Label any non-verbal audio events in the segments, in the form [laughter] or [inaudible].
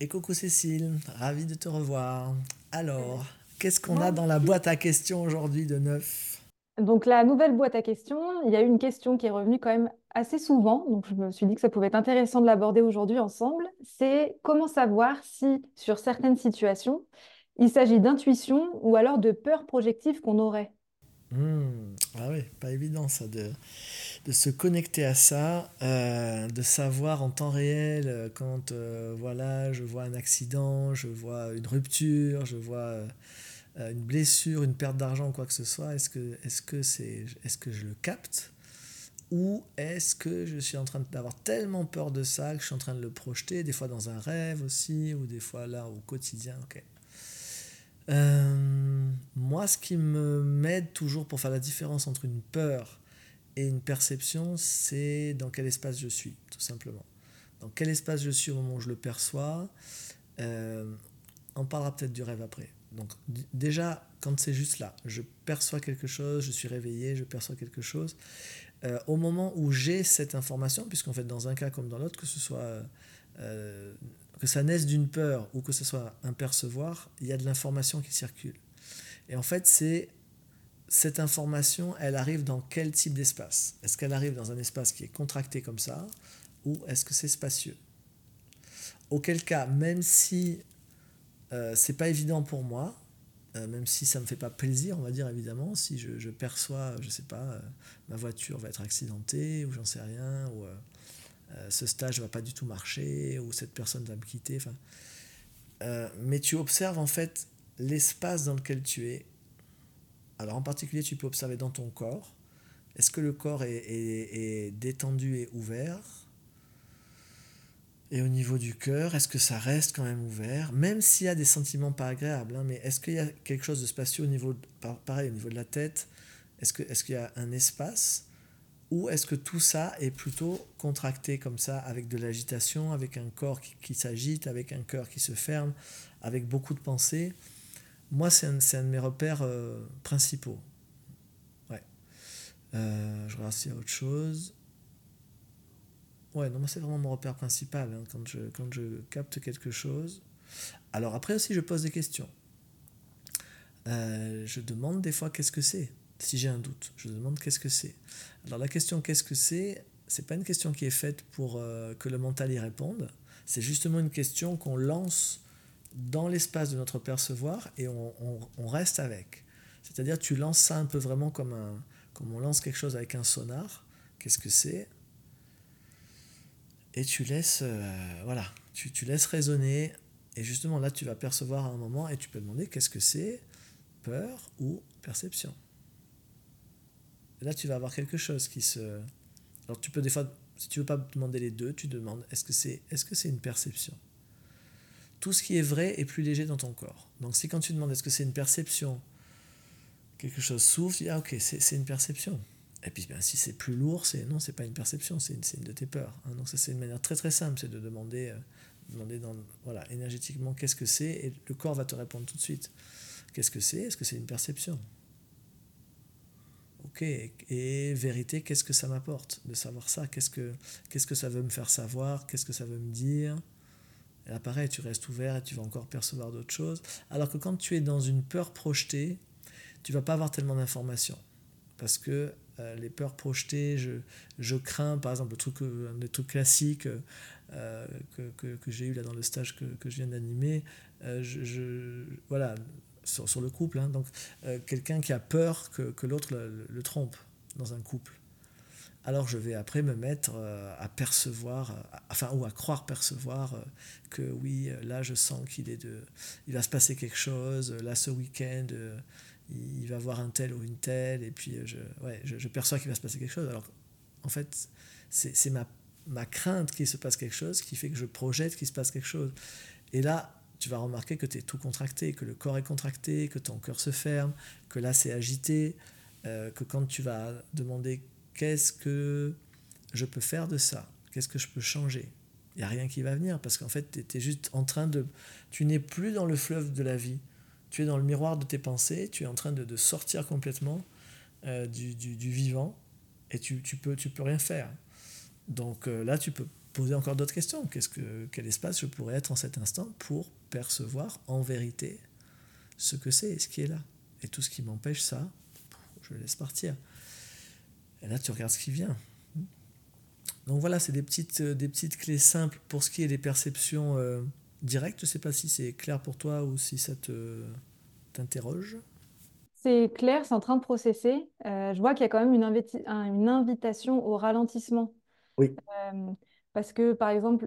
Et coucou Cécile, ravi de te revoir. Alors, qu'est-ce qu'on a dans la boîte à questions aujourd'hui de neuf? Donc la nouvelle boîte à questions, il y a une question qui est revenue quand même assez souvent, donc je me suis dit que ça pouvait être intéressant de l'aborder aujourd'hui ensemble. C'est comment savoir si sur certaines situations, il s'agit d'intuition ou alors de peur projective qu'on aurait? Hmm, Ah oui, pas évident ça de, de se connecter à ça, euh, de savoir en temps réel euh, quand euh, voilà, je vois un accident, je vois une rupture, je vois une blessure, une perte d'argent, quoi que ce soit, est-ce que, est-ce que est-ce que je le capte ou est-ce que je suis en train d'avoir tellement peur de ça que je suis en train de le projeter, des fois dans un rêve aussi, ou des fois là au quotidien, moi, ce qui me m'aide toujours pour faire la différence entre une peur et une perception, c'est dans quel espace je suis, tout simplement. Dans quel espace je suis au moment où je le perçois. Euh, on parlera peut-être du rêve après. Donc déjà, quand c'est juste là, je perçois quelque chose, je suis réveillé, je perçois quelque chose. Euh, au moment où j'ai cette information, puisqu'en fait dans un cas comme dans l'autre, que ce soit euh, que ça naisse d'une peur ou que ce soit un percevoir, il y a de l'information qui circule. Et en fait, c'est cette information, elle arrive dans quel type d'espace? Est-ce qu'elle arrive dans un espace qui est contracté comme ça ou est-ce que c'est spacieux? Auquel cas, même si euh, c'est pas évident pour moi, euh, même si ça me fait pas plaisir, on va dire évidemment, si je, perçois, je sais pas, euh, ma voiture va être accidentée ou j'en sais rien, ou euh, ce stage va pas du tout marcher, ou cette personne va me quitter, mais tu observes en fait l'espace dans lequel tu es. Alors en particulier, tu peux observer dans ton corps. Est-ce que le corps est, est- est détendu et ouvert? Et au niveau du cœur, est-ce que ça reste quand même ouvert? Même s'il y a des sentiments pas agréables, hein, mais est-ce qu'il y a quelque chose de spacieux au niveau, de- par- pareil, au niveau de la tête? Est-ce qu'il y a un espace? Ou est-ce que tout ça est plutôt contracté comme ça, avec de l'agitation, avec un corps qui, qui s'agite, avec un cœur qui se ferme, avec beaucoup de pensées? Moi, c'est un, un de mes repères euh, principaux. Ouais. Euh, je regarde s'il y a autre chose. Ouais, non, moi, c'est vraiment mon repère principal hein, quand, je, quand je capte quelque chose. Alors après aussi, je pose des questions. Euh, je demande des fois qu'est-ce que c'est. Si j'ai un doute, je demande qu'est-ce que c'est. Alors la question qu'est-ce que c'est, c'est pas une question qui est faite pour que le mental y réponde. C'est justement une question qu'on lance dans l'espace de notre percevoir et on, reste avec. C'est-à-dire tu lances ça un peu vraiment comme, comme on lance quelque chose avec un sonar. Qu'est-ce que c'est? Et tu laisses, euh, voilà, tu, laisses résonner. Et justement là, tu vas percevoir à un moment et tu peux demander qu'est-ce que c'est Peur ou perception et là, tu vas avoir quelque chose qui se. Alors, tu peux des fois, si tu veux pas demander les deux, tu demandes est-ce que c'est est -ce c'est une perception? Tout ce qui est vrai est plus léger dans ton corps. Donc, si quand tu demandes est-ce que c'est une perception, quelque chose s'ouvre, tu dis ah, ok, c'est une perception. Et puis, ben, si c'est plus lourd, c'est non, c'est pas une perception, c'est une, une de tes peurs. hein. Donc, ça, c'est une manière très très simple, c'est de demander, euh, demander dans, voilà, énergétiquement qu'est-ce que c'est, et le corps va te répondre tout de suite. Qu'est-ce que c'est? Est-ce que c'est une perception? Ok, et vérité, qu'est-ce que ça m'apporte? De savoir ça Qu'est-ce que qu'est-ce que ça veut me faire savoir? Qu'est-ce que ça veut me dire? Là, pareil, tu restes ouvert et tu vas encore percevoir d'autres choses. Alors que quand tu es dans une peur projetée, tu vas pas avoir tellement d'informations. Parce que euh, les peurs projetées, je, crains, par exemple, le truc, euh, un des trucs classiques euh, que, que, j'ai eu là dans le stage que, que je viens d'animer, euh, voilà, sur, le couple, hein, donc euh, quelqu'un qui a peur que, l'autre le, le trompe dans un couple. Alors je vais après me mettre euh, à percevoir, euh, enfin ou à croire percevoir euh, que oui, là je sens qu'il est de, il va se passer quelque chose. Là ce week-end, il, va voir un tel ou une telle, et puis je, ouais, je, perçois qu'il va se passer quelque chose. Alors en fait, c'est ma, ma crainte qu'il se passe quelque chose qui fait que je projette qu'il se passe quelque chose. Et là, tu vas remarquer que tu es tout contracté, que le corps est contracté, que ton cœur se ferme, que là c'est agité, que quand tu vas demander qu'est-ce que je peux faire de ça, qu'est-ce que je peux changer, il n'y a rien qui va venir parce qu'en fait tu juste en train de... Tu n'es plus dans le fleuve de la vie, tu es dans le miroir de tes pensées, tu es en train de, sortir complètement euh, du, vivant et tu, tu, peux, tu peux rien faire. Donc euh, là tu peux poser encore d'autres questions. Que, quel espace je pourrais être en cet instant pour percevoir en vérité ce que c'est et ce qui est là? Et tout ce qui m'empêche ça, je laisse partir. Et là, tu regardes ce qui vient. Donc voilà, c'est des petites, euh, des petites clés simples pour ce qui est des perceptions euh, directes. Je ne sais pas si c'est clair pour toi ou si ça te, t'interroge. C'est clair, c'est en train de processer. Euh, je vois qu'il y a quand même une, une invitation au ralentissement. Oui. parce que, par exemple,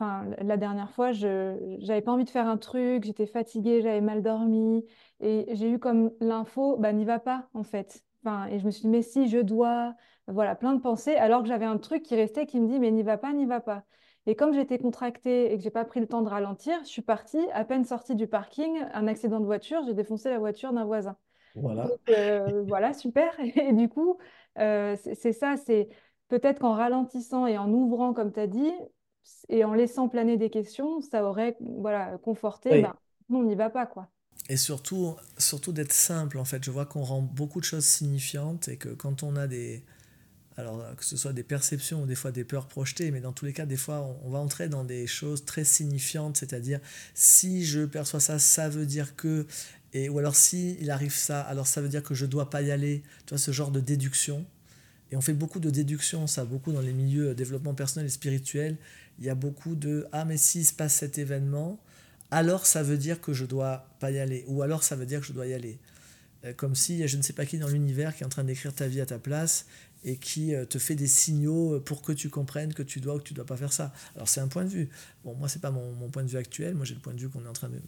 la dernière fois, je n'avais pas envie de faire un truc, j'étais fatiguée, j'avais mal dormi, et j'ai eu comme l'info, bah, n'y va pas, en fait. Enfin, et je me suis dit, mais si, je dois, voilà, plein de pensées, alors que j'avais un truc qui restait qui me dit, mais n'y va pas, n'y va pas. Et comme j'étais contractée et que j'ai pas pris le temps de ralentir, je suis partie, à peine sortie du parking, un accident de voiture, j'ai défoncé la voiture d'un voisin. Voilà. Donc, euh, voilà, super. [laughs] Et du coup, euh, c'est ça, c'est peut-être qu'en ralentissant et en ouvrant, comme tu as dit, et en laissant planer des questions, ça aurait voilà, conforté, ben, on n'y va pas, quoi et surtout, surtout d'être simple en fait. Je vois qu'on rend beaucoup de choses signifiantes et que quand on a des, alors que ce soit des perceptions ou des fois des peurs projetées, mais dans tous les cas, des fois, on, va entrer dans des choses très signifiantes, c'est-à-dire si je perçois ça, ça veut dire que, et ou alors si il arrive ça, alors ça veut dire que je dois pas y aller. Tu vois ce genre de déduction. Et on fait beaucoup de déductions, ça, beaucoup dans les milieux développement personnel et spirituel. Il y a beaucoup de ah mais si se passe cet événement, alors ça veut dire que je dois pas y aller, ou alors ça veut dire que je dois y aller. Euh, comme si je ne sais pas qui dans l'univers qui est en train d'écrire ta vie à ta place et qui euh, te fait des signaux pour que tu comprennes que tu dois ou que tu dois pas faire ça. Alors c'est un point de vue. Bon, moi c'est pas mon, point de vue actuel. Moi j'ai le point de vue qu'on est en train de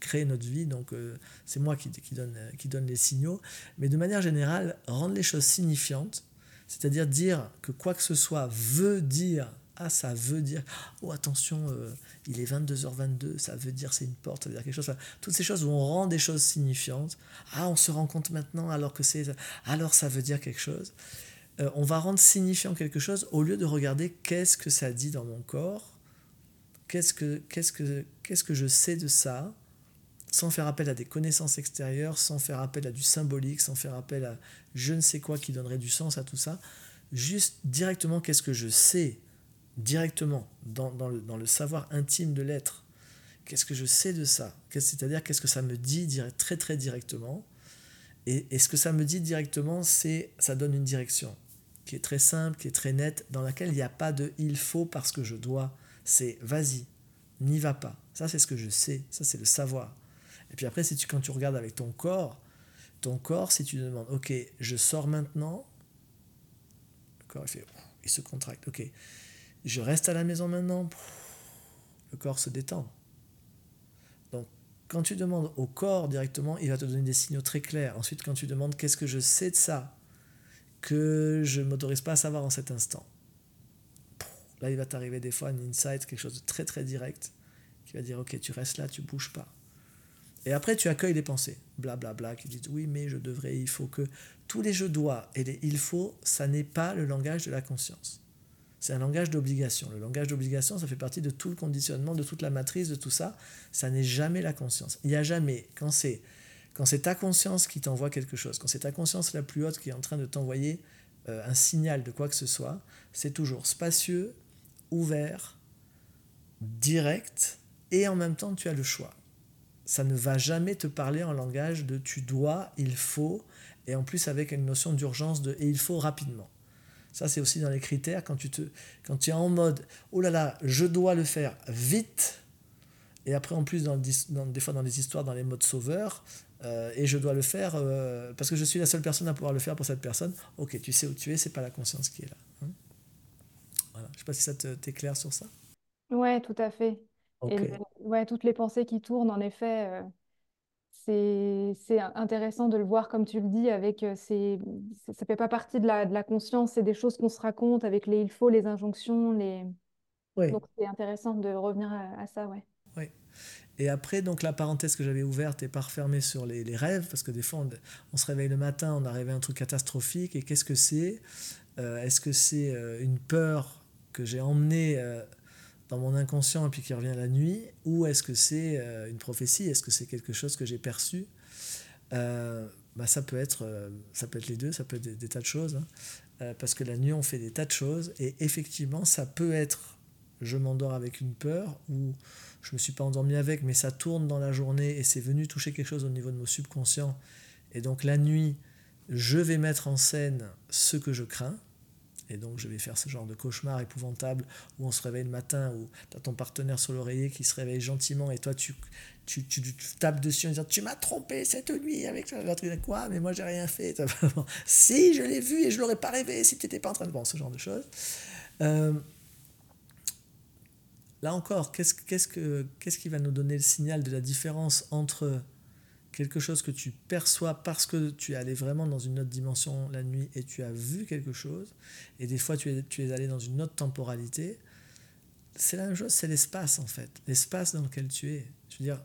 créer notre vie, donc euh, c'est moi qui, qui, donne, qui donne les signaux. Mais de manière générale, rendre les choses signifiantes, c'est-à-dire dire que quoi que ce soit veut dire ah, ça veut dire, oh attention, euh, il est 22h22, ça veut dire c'est une porte, ça veut dire quelque chose. toutes ces choses où on rend des choses signifiantes. Ah, on se rend compte maintenant alors que c'est. Alors ça veut dire quelque chose. Euh, on va rendre signifiant quelque chose au lieu de regarder qu'est-ce que ça dit dans mon corps, qu'est-ce que, qu'est-ce que, qu'est-ce que je sais de ça, sans faire appel à des connaissances extérieures, sans faire appel à du symbolique, sans faire appel à je ne sais quoi qui donnerait du sens à tout ça. Juste directement qu'est-ce que je sais directement dans, dans, le, dans le, savoir intime de l'être. Qu'est-ce que je sais de ça? C'est-à-dire qu'est-ce que ça me dit très très directement? Et, et, ce que ça me dit directement, c'est ça donne une direction qui est très simple, qui est très nette, dans laquelle il n'y a pas de il faut parce que je dois. C'est vas-y, n'y va pas. Ça, c'est ce que je sais. Ça, c'est le savoir. Et puis après, si tu, quand tu regardes avec ton corps, ton corps, si tu demandes, ok, je sors maintenant, le corps, il, fait, il se contracte, ok, je reste à la maison maintenant, le corps se détend. Donc, quand tu demandes au corps directement, il va te donner des signaux très clairs. Ensuite, quand tu demandes qu'est-ce que je sais de ça, que je ne m'autorise pas à savoir en cet instant, là, il va t'arriver des fois un insight, quelque chose de très très direct, qui va dire Ok, tu restes là, tu bouges pas. Et après, tu accueilles les pensées, blablabla, bla, bla, qui disent Oui, mais je devrais, il faut que. Tous les je dois et les il faut, ça n'est pas le langage de la conscience. C'est un langage d'obligation. Le langage d'obligation, ça fait partie de tout le conditionnement, de toute la matrice, de tout ça. Ça n'est jamais la conscience. Il n'y a jamais, quand c'est, quand c'est ta conscience qui t'envoie quelque chose, quand c'est ta conscience la plus haute qui est en train de t'envoyer euh, un signal de quoi que ce soit, c'est toujours spacieux, ouvert, direct, et en même temps tu as le choix. Ça ne va jamais te parler en langage de tu dois, il faut, et en plus avec une notion d'urgence de et il faut rapidement. Ça, c'est aussi dans les critères. Quand tu, te, quand tu es en mode, oh là là, je dois le faire vite, et après, en plus, dans, des fois dans les histoires, dans les modes sauveurs, euh, et je dois le faire euh, parce que je suis la seule personne à pouvoir le faire pour cette personne. Ok, tu sais où tu es, c'est pas la conscience qui est là. Hein. voilà. Je sais pas si ça t'éclaire sur ça. Ouais, tout à fait. Et ouais, toutes les pensées qui tournent, en effet, euh, c'est intéressant de le voir comme tu le dis, avec euh, ces, ça fait pas partie de la, de la conscience, c'est des choses qu'on se raconte avec les il faut, les injonctions, les... Donc c'est intéressant de revenir à, ça, ouais. Oui. Et après, donc la parenthèse que j'avais ouverte est pas refermée sur les, les, rêves, parce que des fois, on, se réveille le matin, on a rêvé un truc catastrophique, et qu'est-ce que c'est? Euh, Est-ce que c'est euh, une peur que j'ai emmenée dans mon inconscient et puis qui revient la nuit, ou est-ce que c'est euh, une prophétie, est-ce que c'est quelque chose que j'ai perçu? Euh, bah, ça, peut être, euh, ça peut être les deux, ça peut être des, tas de choses, hein. parce que la nuit on fait des tas de choses, et effectivement ça peut être je m'endors avec une peur ou je me suis pas endormi avec, mais ça tourne dans la journée et c'est venu toucher quelque chose au niveau de mon subconscient. Et donc la nuit, je vais mettre en scène ce que je crains. Et donc je vais faire ce genre de cauchemar épouvantable où on se réveille le matin, où tu as ton partenaire sur l'oreiller qui se réveille gentiment et toi tu, tu, tu, tapes dessus en disant Tu m'as trompé cette nuit avec l'autre. Quoi? Mais moi j'ai rien fait. [laughs] si, je l'ai vu et je l'aurais pas rêvé si tu n'étais pas en train de voir ce genre de choses. Euh, là encore, qu'est-ce, qu'est-ce, que, qu'est-ce qui va nous donner le signal de la différence entre quelque chose que tu perçois parce que tu es allé vraiment dans une autre dimension la nuit et tu as vu quelque chose, et des fois tu es, tu es allé dans une autre temporalité, c'est la même chose, c'est l'espace en fait, l'espace dans lequel tu es. Je veux dire,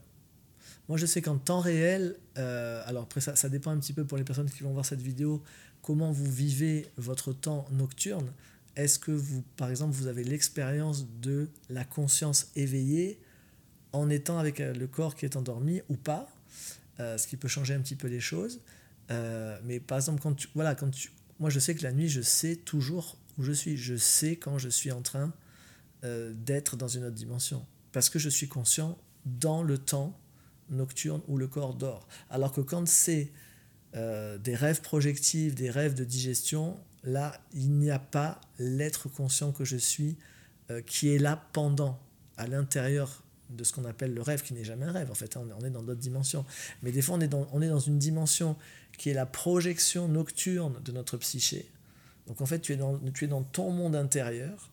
moi je sais qu'en temps réel, euh, alors après ça, ça dépend un petit peu pour les personnes qui vont voir cette vidéo, comment vous vivez votre temps nocturne. Est-ce que vous, par exemple, vous avez l'expérience de la conscience éveillée en étant avec euh, le corps qui est endormi ou pas? Euh, ce qui peut changer un petit peu les choses. Euh, mais par exemple, quand voilà, quand moi je sais que la nuit, je sais toujours où je suis. Je sais quand je suis en train euh, d'être dans une autre dimension. Parce que je suis conscient dans le temps nocturne où le corps dort. Alors que quand c'est des rêves projectifs, des rêves de digestion, là, il n'y a pas l'être conscient que je suis qui est là pendant, à l'intérieur de ce qu'on appelle le rêve, qui n'est jamais un rêve. En fait, on est dans d'autres dimensions. Mais des fois, on est, dans, on est dans une dimension qui est la projection nocturne de notre psyché. Donc en fait, tu es dans, tu es dans ton monde intérieur.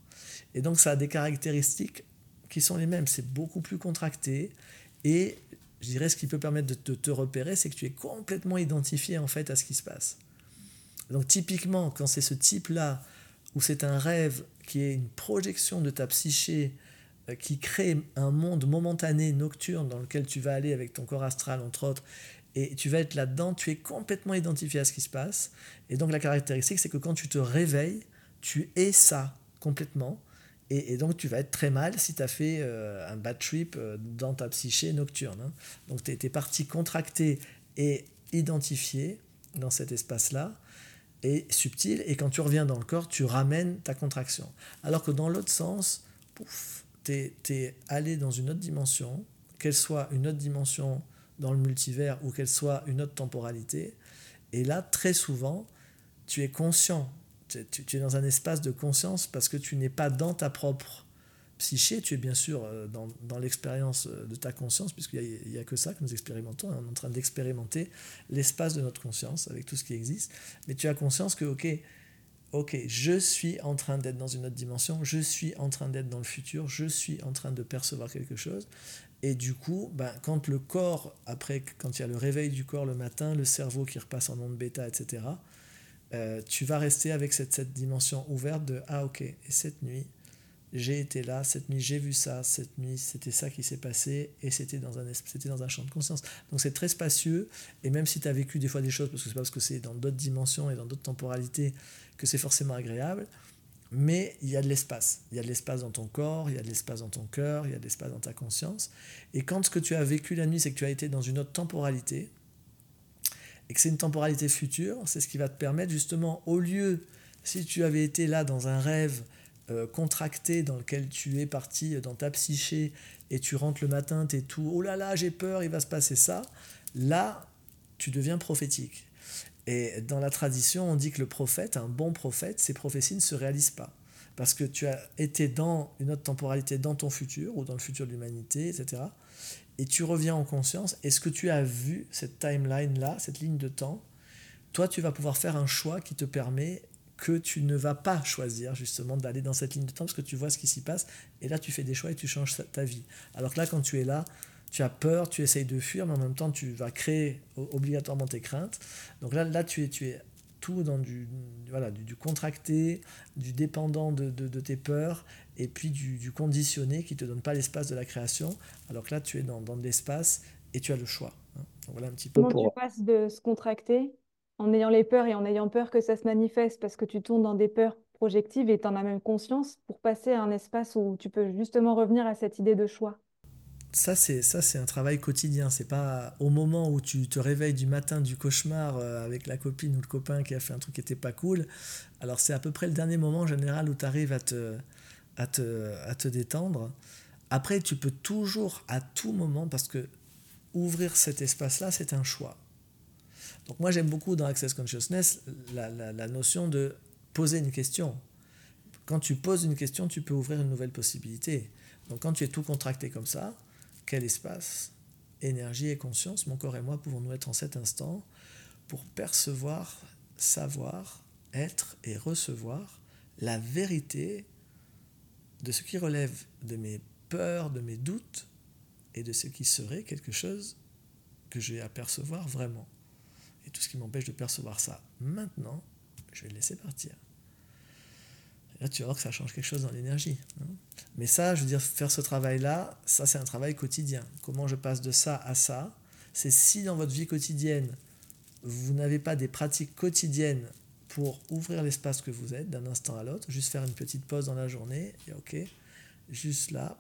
Et donc ça a des caractéristiques qui sont les mêmes. C'est beaucoup plus contracté. Et je dirais ce qui peut permettre de te, te repérer, c'est que tu es complètement identifié en fait à ce qui se passe. Donc typiquement, quand c'est ce type-là, où c'est un rêve qui est une projection de ta psyché qui crée un monde momentané, nocturne, dans lequel tu vas aller avec ton corps astral, entre autres, et tu vas être là-dedans, tu es complètement identifié à ce qui se passe. Et donc la caractéristique, c'est que quand tu te réveilles, tu es ça complètement. Et, donc tu vas être très mal si tu as fait euh, un bad trip euh, dans ta psyché nocturne. Hein. Donc tu es, parti contracté et identifié dans cet espace-là, et subtil, et quand tu reviens dans le corps, tu ramènes ta contraction. Alors que dans l'autre sens, pouf, tu es, allé dans une autre dimension, qu'elle soit une autre dimension dans le multivers ou qu'elle soit une autre temporalité. Et là, très souvent, tu es conscient, tu, es dans un espace de conscience parce que tu n'es pas dans ta propre psyché, tu es bien sûr euh, dans, dans l'expérience euh, de ta conscience, puisqu'il n'y a, a, que ça que nous expérimentons, on est en train d'expérimenter l'espace de notre conscience avec tout ce qui existe, mais tu as conscience que, ok, ok, je suis en train d'être dans une autre dimension, je suis en train d'être dans le futur, je suis en train de percevoir quelque chose. Et du coup, ben, quand le corps, après, quand il y a le réveil du corps le matin, le cerveau qui repasse en onde bêta, etc., euh, tu vas rester avec cette, cette dimension ouverte de Ah, ok, et cette nuit, j'ai été là, cette nuit j'ai vu ça, cette nuit c'était ça qui s'est passé et c'était dans, un, c'était dans un champ de conscience. Donc c'est très spacieux et même si tu as vécu des fois des choses, parce que c'est pas parce que c'est dans d'autres dimensions et dans d'autres temporalités que c'est forcément agréable, mais il y a de l'espace. Il y a de l'espace dans ton corps, il y a de l'espace dans ton cœur, il y a de l'espace dans ta conscience. Et quand ce que tu as vécu la nuit, c'est que tu as été dans une autre temporalité, et que c'est une temporalité future, c'est ce qui va te permettre justement, au lieu, si tu avais été là dans un rêve euh, contracté dans lequel tu es parti dans ta psyché, et tu rentres le matin, tu es tout, oh là là, j'ai peur, il va se passer ça, là, tu deviens prophétique. Et dans la tradition, on dit que le prophète, un bon prophète, ses prophéties ne se réalisent pas. Parce que tu as été dans une autre temporalité, dans ton futur, ou dans le futur de l'humanité, etc. Et tu reviens en conscience, et ce que tu as vu, cette timeline-là, cette ligne de temps, toi, tu vas pouvoir faire un choix qui te permet que tu ne vas pas choisir justement d'aller dans cette ligne de temps parce que tu vois ce qui s'y passe et là tu fais des choix et tu changes ta vie. Alors que là quand tu es là, tu as peur, tu essayes de fuir, mais en même temps, tu vas créer obligatoirement tes craintes. Donc là, là tu, es, tu es tout dans du, voilà, du, contracté, du dépendant de, de, tes peurs, et puis du, du conditionné qui ne te donne pas l'espace de la création, alors que là, tu es dans, dans de l'espace et tu as le choix. Hein. voilà un petit peu Comment tu passes de se contracter en ayant les peurs et en ayant peur que ça se manifeste parce que tu tombes dans des peurs projectives et tu en as même conscience pour passer à un espace où tu peux justement revenir à cette idée de choix ça c'est ça c'est un travail quotidien c'est pas au moment où tu te réveilles du matin du cauchemar euh, avec la copine ou le copain qui a fait un truc qui était pas cool alors c'est à peu près le dernier moment en général où tu arrives à te à te, à te détendre. Après, tu peux toujours, à tout moment, parce que ouvrir cet espace-là, c'est un choix. Donc moi, j'aime beaucoup dans Access Consciousness la, la, notion de poser une question. Quand tu poses une question, tu peux ouvrir une nouvelle possibilité. Donc quand tu es tout contracté comme ça, quel espace, énergie et conscience, mon corps et moi, pouvons-nous être en cet instant pour percevoir, savoir, être et recevoir la vérité de ce qui relève de mes peurs, de mes doutes et de ce qui serait quelque chose que j'ai à percevoir vraiment. Et tout ce qui m'empêche de percevoir ça maintenant, je vais le laisser partir. là, tu vas voir que ça change quelque chose dans l'énergie. Hein. Mais ça, je veux dire, faire ce travail-là, ça, c'est un travail quotidien. Comment je passe de ça à ça C'est si dans votre vie quotidienne, vous n'avez pas des pratiques quotidiennes pour ouvrir l'espace que vous êtes d'un instant à l'autre, juste faire une petite pause dans la journée, et ok, juste là,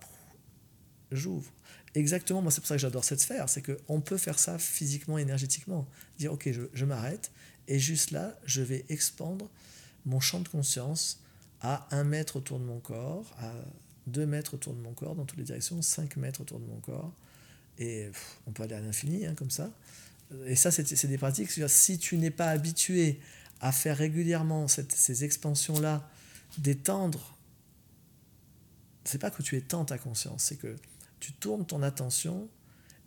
j'ouvre. Exactement, moi c'est pour ça que j'adore cette sphère, c'est qu'on peut faire ça physiquement, énergétiquement. Dire ok, je, m'arrête, et juste là, je vais expandre mon champ de conscience à un mètre autour de mon corps, à deux mètres autour de mon corps, dans toutes les directions, 5 mètres autour de mon corps. Et on peut aller à l'infini, hein, comme ça. Et ça, c'est des pratiques. Si tu n'es pas habitué à faire régulièrement ces expansions-là, d'étendre, c'est pas que tu étends ta conscience, c'est que tu tournes ton attention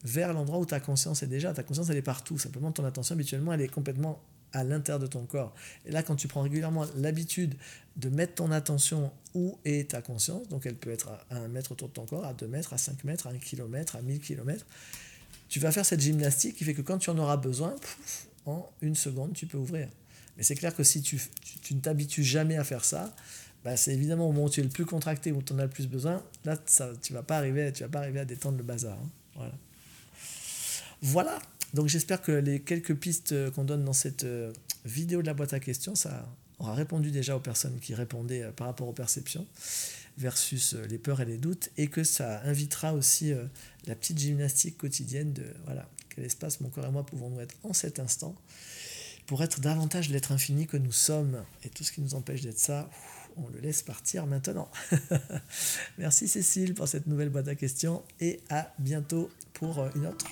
vers l'endroit où ta conscience est déjà. Ta conscience, elle est partout. Simplement, ton attention, habituellement, elle est complètement à l'intérieur de ton corps. Et là, quand tu prends régulièrement l'habitude de mettre ton attention où est ta conscience, donc elle peut être à un mètre autour de ton corps, à 2 mètres, à 5 mètres, à 1 kilomètre, à 1000 kilomètres, tu vas faire cette gymnastique qui fait que quand tu en auras besoin, en une seconde, tu peux ouvrir. Mais c'est clair que si tu, ne t'habitues jamais à faire ça, bah c'est évidemment au moment où tu es le plus contracté, où tu en as le plus besoin, là, ça, tu ne vas, pas arriver, à détendre le bazar. Hein. Voilà. voilà. Donc j'espère que les quelques pistes euh, qu'on donne dans cette euh, vidéo de la boîte à questions, ça aura répondu déjà aux personnes qui répondaient euh, par rapport aux perceptions versus les peurs et les doutes, et que ça invitera aussi la petite gymnastique quotidienne de voilà, quel espace mon corps et moi pouvons-nous être en cet instant pour être davantage l'être infini que nous sommes. Et tout ce qui nous empêche d'être ça, on le laisse partir maintenant. [laughs] Merci Cécile pour cette nouvelle boîte à questions et à bientôt pour une autre.